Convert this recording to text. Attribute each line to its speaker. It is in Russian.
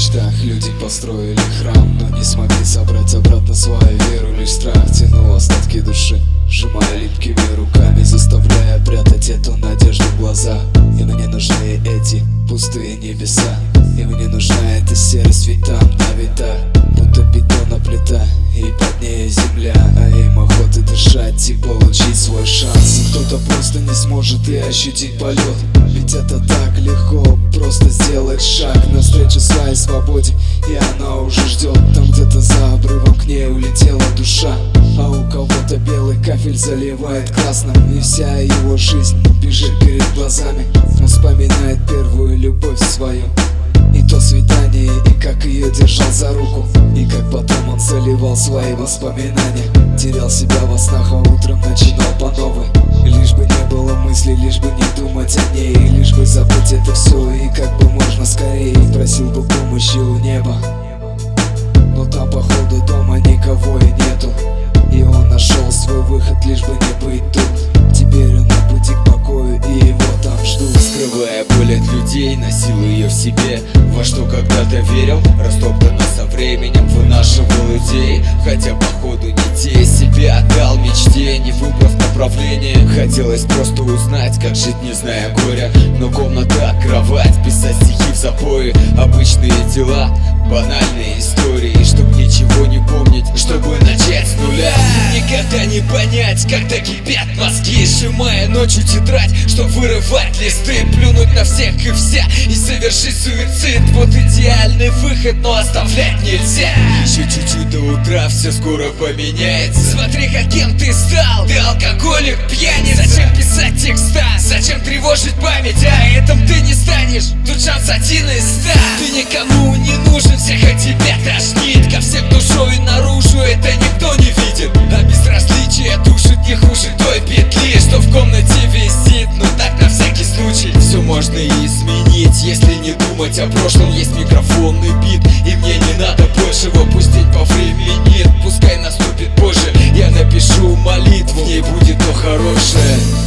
Speaker 1: мечтах люди построили храм Но не смогли собрать обратно свою веру Лишь страх тянул остатки души Сжимая липкими руками, заставляя прятать эту надежду в глаза. И мне нужны эти пустые небеса И мне нужна эта серость, ведь там на видах Будто бетонна плита и под ней земля. А им охота дышать и получить свой шанс. Кто-то просто не сможет и ощутить полет Ведь это так легко, просто сделать шаг Навстречу своей свободе. И она уже ждет Там где-то за обрывом к ней улетела душа. А у кого-то белый кафель заливает красным И вся его жизнь бежит перед глазами. Он вспоминает первую любовь свою. И то свидание, и как ее держал за руку. И как потом он заливал свои воспоминания. Терял себя во снах, а утром начинал по новой просил помощи у неба Но там походу дома никого и нету. И он нашел свой выход, лишь бы не быть тут. Теперь он на пути к покою и его там ждут
Speaker 2: Скрывая боль от людей, носил ее в себе. Во что когда-то верил, растоптано со временем Вынашивал идеи, хотя походу не те Себя отдал мечте, не выбрав направление. Хотелось просто узнать, как жить, не зная горя. Но комната, Обычные дела, банальные истории Чтоб ничего не помнить, чтобы начать с нуля. Никогда не понять, когда кипят мозги Сжимая ночью тетрадь, чтоб вырывать листы Плюнуть на всех и вся и совершить суицид. Вот идеальный выход, но оставлять нельзя. Еще чуть-чуть до утра, все скоро поменяется. Смотри, каким ты стал, ты алкоголик, пьяница. Зачем писать тревожить память а этом ты не станешь, тут шанс один из ста. Ты никому не нужен, всех от тебя тошнит. Ко всем душой наружу, это никто не видит. А безразличие душит не хуже той петли Что в комнате висит, ну так на всякий случай Все можно изменить, если не думать о прошлом Есть микрофонный бит, и мне не надо больше его пустить по времени. Пускай наступит позже, я напишу молитву. В ней будет то хорошее.